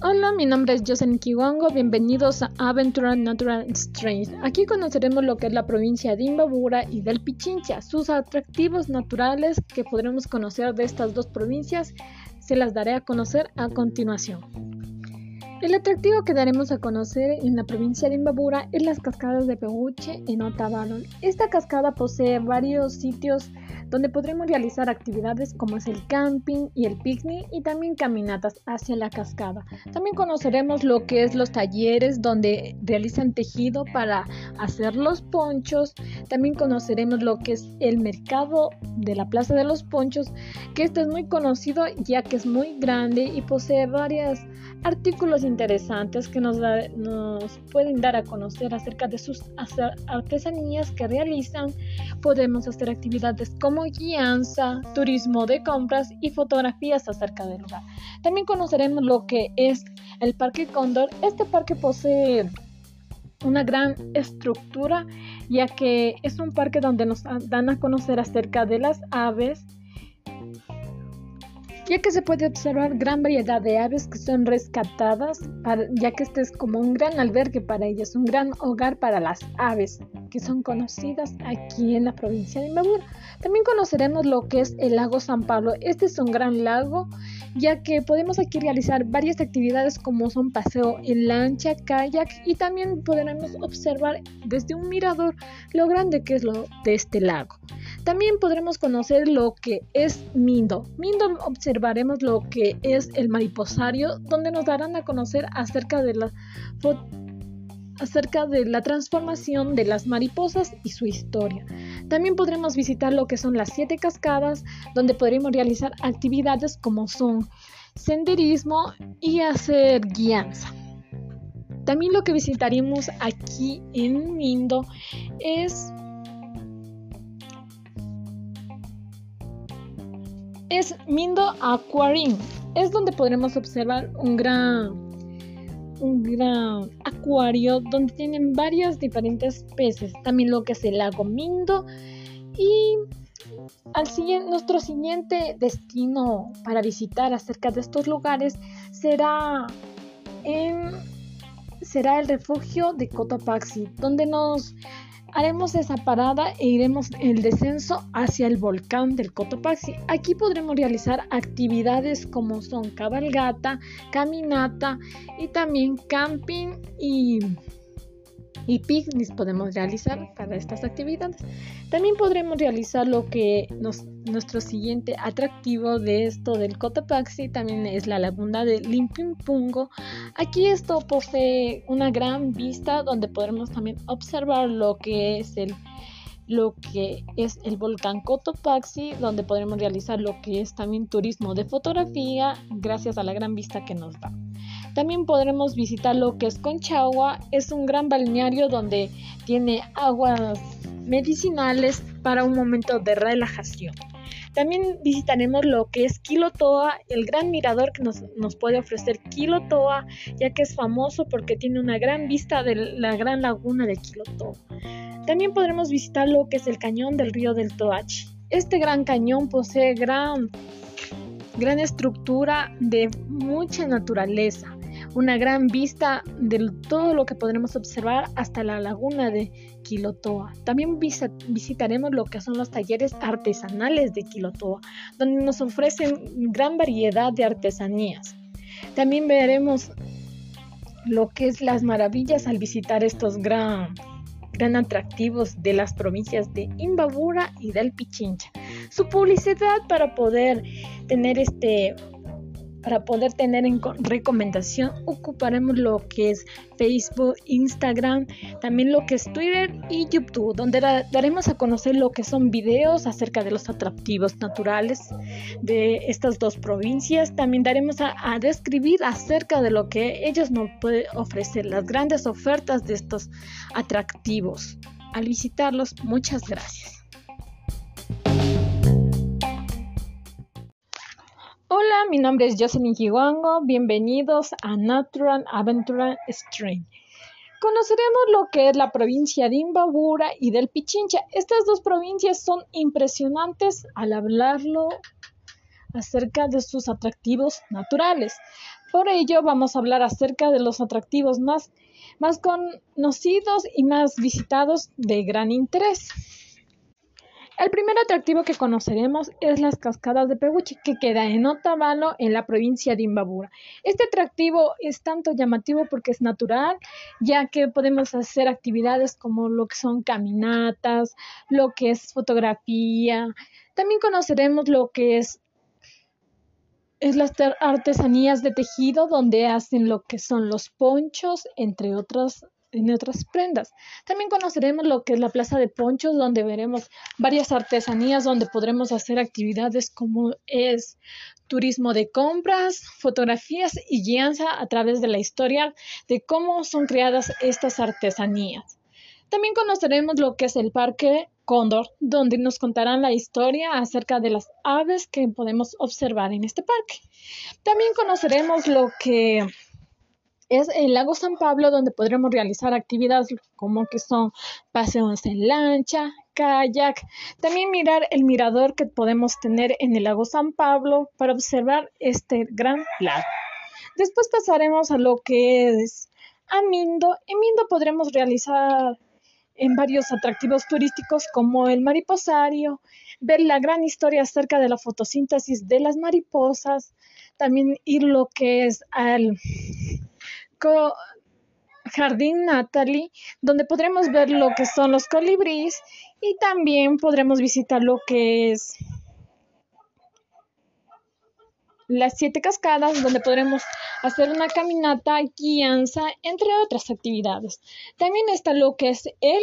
Hola, mi nombre es Jocelyn Kiwango. Bienvenidos a Aventura Natural Strange. Aquí conoceremos lo que es la provincia de Imbabura y del Pichincha, sus atractivos naturales que podremos conocer de estas dos provincias. Se las daré a conocer a continuación. El atractivo que daremos a conocer en la provincia de Imbabura es las cascadas de Peguche en Otavalo. Esta cascada posee varios sitios donde podremos realizar actividades como es el camping y el picnic y también caminatas hacia la cascada. También conoceremos lo que es los talleres donde realizan tejido para hacer los ponchos. También conoceremos lo que es el mercado de la Plaza de los Ponchos, que este es muy conocido ya que es muy grande y posee varios artículos interesantes que nos, pueden dar a conocer acerca de sus artesanías que realizan. Podemos hacer actividades como guianza, turismo de compras y fotografías acerca del lugar. También conoceremos lo que es el Parque Cóndor. Este parque posee una gran estructura ya que es un parque donde nos dan a conocer acerca de las aves ya que se puede observar gran variedad de aves que son rescatadas, ya que este es como un gran albergue para ellas, un gran hogar para las aves que son conocidas aquí en la provincia de Imbabura. También conoceremos lo que es el lago San Pablo. Este es un gran lago, ya que podemos aquí realizar varias actividades como son paseo en lancha, kayak y también podremos observar desde un mirador lo grande que es lo de este lago. También podremos conocer lo que es Mindo. Mindo observaremos lo que es el mariposario, donde nos darán a conocer acerca de la acerca de la transformación de las mariposas y su historia. También podremos visitar lo que son las siete cascadas, donde podremos realizar actividades como son senderismo y hacer guianza. También lo que visitaremos aquí en Mindo es es Mindo Aquarium. Es donde podremos observar un gran, un gran acuario donde tienen varios diferentes peces. También lo que es el lago Mindo. Y al siguiente, nuestro siguiente destino para visitar acerca de estos lugares será será el refugio de Cotopaxi, donde nos Haremos esa parada e iremos el descenso hacia el volcán del Cotopaxi. Aquí podremos realizar actividades como son cabalgata, caminata y también camping y y picnics podemos realizar para estas actividades. También podremos realizar lo que nuestro siguiente atractivo de esto del Cotopaxi también es la laguna de Limpimpungo. Aquí esto posee una gran vista donde podremos también observar lo que es el lo que es el volcán Cotopaxi, donde podremos realizar lo que es también turismo de fotografía gracias a la gran vista que nos da. También podremos visitar lo que es Conchagua, es un gran balneario donde tiene aguas medicinales para un momento de relajación. También visitaremos lo que es Quilotoa, el gran mirador que nos, nos, puede ofrecer Quilotoa, ya que es famoso porque tiene una gran vista de la gran laguna de Quilotoa. También podremos visitar lo que es el cañón del río del Toachi. Este gran cañón posee gran, gran estructura de mucha naturaleza una gran vista de todo lo que podremos observar hasta la laguna de Quilotoa. También visitaremos lo que son los talleres artesanales de Quilotoa, donde nos ofrecen gran variedad de artesanías. También veremos lo que es las maravillas al visitar estos gran, gran atractivos de las provincias de Imbabura y del Pichincha. Su publicidad para poder tener este para poder tener en recomendación ocuparemos lo que es Facebook, Instagram, también lo que es Twitter y YouTube, donde daremos a conocer lo que son videos acerca de los atractivos naturales de estas dos provincias. También daremos a, a describir acerca de lo que ellos nos pueden ofrecer, las grandes ofertas de estos atractivos. Al visitarlos, muchas gracias. Mi nombre es Jocelyn Kiwango. Bienvenidos a Natural Aventura Stream. Conoceremos lo que es la provincia de Imbabura y del Pichincha. Estas dos provincias son impresionantes al hablarlo acerca de sus atractivos naturales. Por ello vamos a hablar acerca de los atractivos más, más conocidos y más visitados de gran interés. El primer atractivo que conoceremos es las cascadas de Peguchi, que queda en Otavalo, en la provincia de Imbabura. Este atractivo es tanto llamativo porque es natural, ya que podemos hacer actividades como lo que son caminatas, lo que es fotografía. También conoceremos lo que es es las artesanías de tejido donde hacen lo que son los ponchos, entre otras en otras prendas. También conoceremos lo que es la Plaza de Ponchos, donde veremos varias artesanías, donde podremos hacer actividades como es turismo de compras, fotografías y guianza a través de la historia de cómo son creadas estas artesanías. También conoceremos lo que es el Parque Cóndor, donde nos contarán la historia acerca de las aves que podemos observar en este parque. También conoceremos lo que es el lago San Pablo donde podremos realizar actividades como que son paseos en lancha, kayak, también mirar el mirador que podemos tener en el lago San Pablo para observar este gran lago. Después pasaremos a lo que es Amindo. En Mindo podremos realizar en varios atractivos turísticos como el mariposario, ver la gran historia acerca de la fotosíntesis de las mariposas, también ir lo que es al Jardín Natalie, donde podremos ver lo que son los colibríes y también podremos visitar lo que es las siete cascadas, donde podremos hacer una caminata, guianza, entre otras actividades. También está lo que es el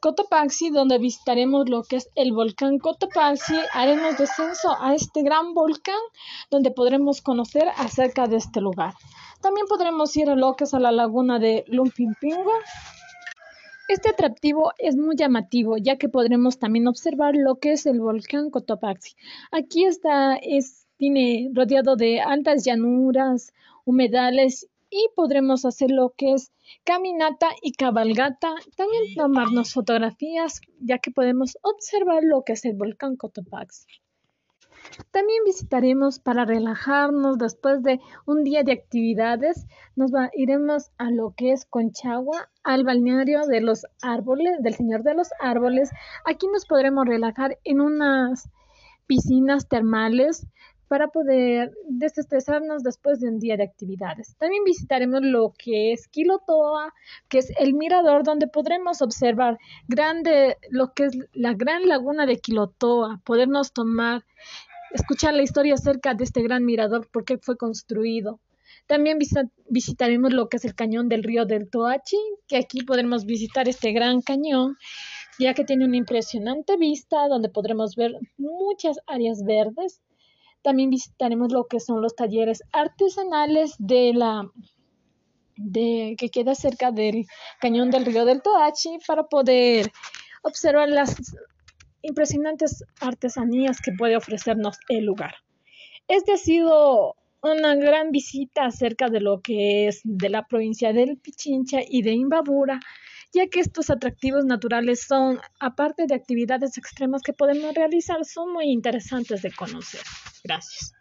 Cotopaxi, donde visitaremos lo que es el volcán Cotopaxi. Haremos descenso a este gran volcán, donde podremos conocer acerca de este lugar. También podremos ir a lo que es a la laguna de Lumpimpingo. Este atractivo es muy llamativo, ya que podremos también observar lo que es el volcán Cotopaxi. Aquí está, es, tiene rodeado de altas llanuras, humedales y podremos hacer lo que es caminata y cabalgata. También tomarnos fotografías, ya que podemos observar lo que es el volcán Cotopaxi. También visitaremos para relajarnos después de un día de actividades. Nos iremos a lo que es Conchagua, al balneario de los árboles, del Señor de los Árboles. Aquí nos podremos relajar en unas piscinas termales para poder desestresarnos después de un día de actividades. También visitaremos lo que es Quilotoa, que es el mirador donde podremos observar grande lo que es la gran laguna de Quilotoa, podernos tomar escuchar la historia acerca de este gran mirador, por qué fue construido. También visitaremos lo que es el cañón del río del Toachi, que aquí podremos visitar este gran cañón, ya que tiene una impresionante vista donde podremos ver muchas áreas verdes. También visitaremos lo que son los talleres artesanales de la de que queda cerca del cañón del río del Toachi para poder observar las impresionantes artesanías que puede ofrecernos el lugar. Este ha sido una gran visita acerca de lo que es de la provincia del Pichincha y de Imbabura, ya que estos atractivos naturales son, aparte de actividades extremas que podemos realizar, son muy interesantes de conocer. Gracias.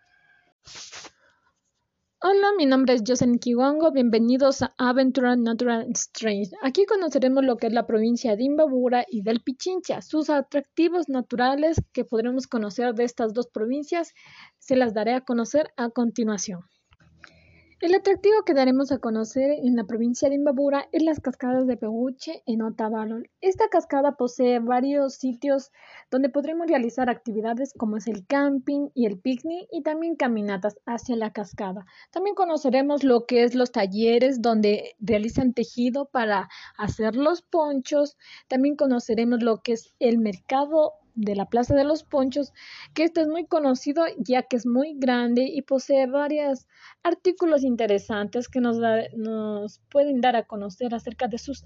Hola, mi nombre es Jocelyn Kiwango. Bienvenidos a Aventura Natural Strange. Aquí conoceremos lo que es la provincia de Imbabura y del Pichincha. Sus atractivos naturales que podremos conocer de estas dos provincias se las daré a conocer a continuación. El atractivo que daremos a conocer en la provincia de Imbabura es las cascadas de Peguche en Otavalo. Esta cascada posee varios sitios donde podremos realizar actividades como es el camping y el picnic y también caminatas hacia la cascada. También conoceremos lo que es los talleres donde realizan tejido para hacer los ponchos. También conoceremos lo que es el mercado de la Plaza de los Ponchos, que este es muy conocido ya que es muy grande y posee varios artículos interesantes que nos, nos pueden dar a conocer acerca de sus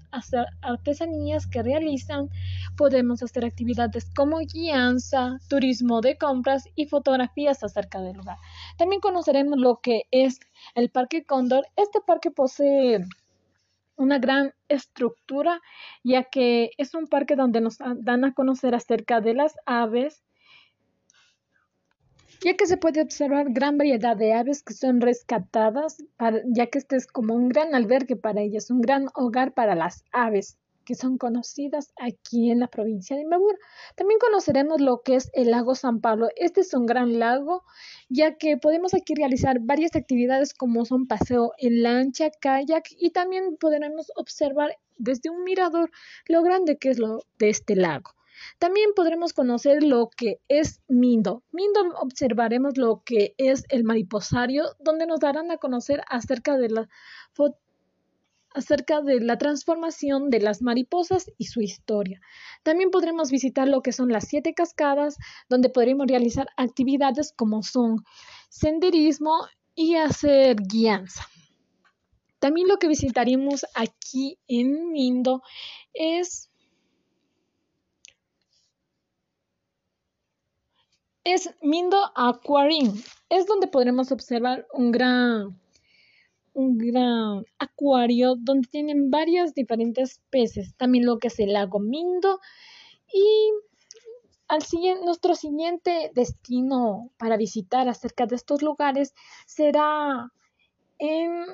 artesanías que realizan. Podemos hacer actividades como guianza, turismo de compras y fotografías acerca del lugar. También conoceremos lo que es el Parque Cóndor. Este parque posee una gran estructura, ya que es un parque donde nos dan a conocer acerca de las aves ya que se puede observar gran variedad de aves que son rescatadas, ya que este es como un gran albergue para ellas, un gran hogar para las aves que son conocidas aquí en la provincia de Imbabura. También conoceremos lo que es el lago San Pablo. Este es un gran lago, ya que podemos aquí realizar varias actividades como son paseo en lancha, kayak y también podremos observar desde un mirador lo grande que es lo de este lago. También podremos conocer lo que es Mindo. Mindo observaremos lo que es el mariposario, donde nos darán a conocer acerca de la acerca de la transformación de las mariposas y su historia. También podremos visitar lo que son las siete cascadas, donde podremos realizar actividades como son senderismo y hacer guianza. También lo que visitaremos aquí en Mindo es, es Mindo Aquarium. Es donde podremos observar un gran un gran acuario donde tienen varios diferentes peces, también lo que es el lago Mindo. Y al siguiente, nuestro siguiente destino para visitar acerca de estos lugares será en,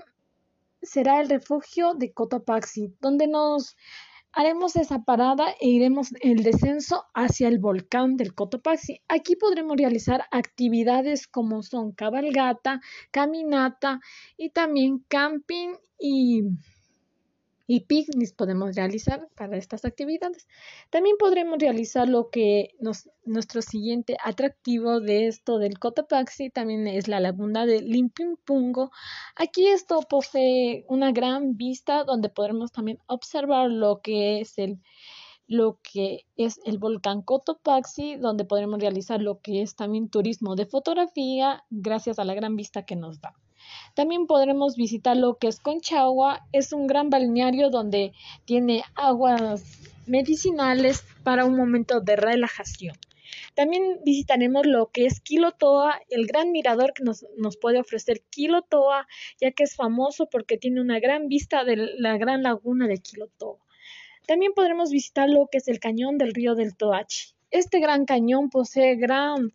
será el refugio de Cotopaxi, donde nos Haremos esa parada e iremos el descenso hacia el volcán del Cotopaxi. Aquí podremos realizar actividades como son cabalgata, caminata y también camping y y picnics podemos realizar para estas actividades. También podremos realizar lo que nos, nuestro siguiente atractivo de esto del Cotopaxi también es la laguna de Limpimpungo. Aquí esto posee una gran vista donde podremos también observar lo que es el lo que es el volcán Cotopaxi, donde podremos realizar lo que es también turismo de fotografía gracias a la gran vista que nos da. También podremos visitar lo que es Conchagua, es un gran balneario donde tiene aguas medicinales para un momento de relajación. También visitaremos lo que es Quilotoa, el gran mirador que nos, nos, puede ofrecer Quilotoa, ya que es famoso porque tiene una gran vista de la gran laguna de Quilotoa. También podremos visitar lo que es el cañón del río del Toachi. Este gran cañón posee gran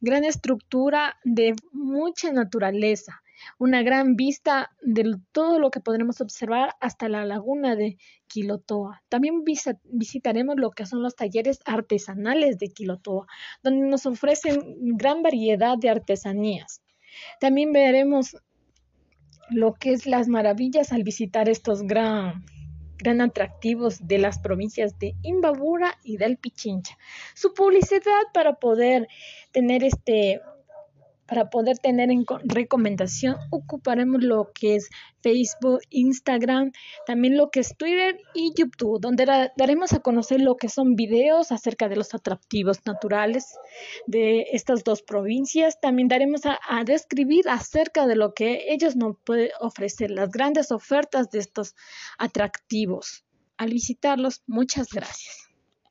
gran estructura de mucha naturaleza, una gran vista de todo lo que podremos observar hasta la laguna de Quilotoa. También visitaremos lo que son los talleres artesanales de Quilotoa, donde nos ofrecen gran variedad de artesanías. También veremos lo que es las maravillas al visitar estos gran gran atractivos de las provincias de Imbabura y del Pichincha. Su publicidad para poder tener este para poder tener en recomendación ocuparemos lo que es Facebook, Instagram, también lo que es Twitter y YouTube, donde daremos a conocer lo que son videos acerca de los atractivos naturales de estas dos provincias. También daremos a, a describir acerca de lo que ellos nos pueden ofrecer, las grandes ofertas de estos atractivos. Al visitarlos, muchas gracias.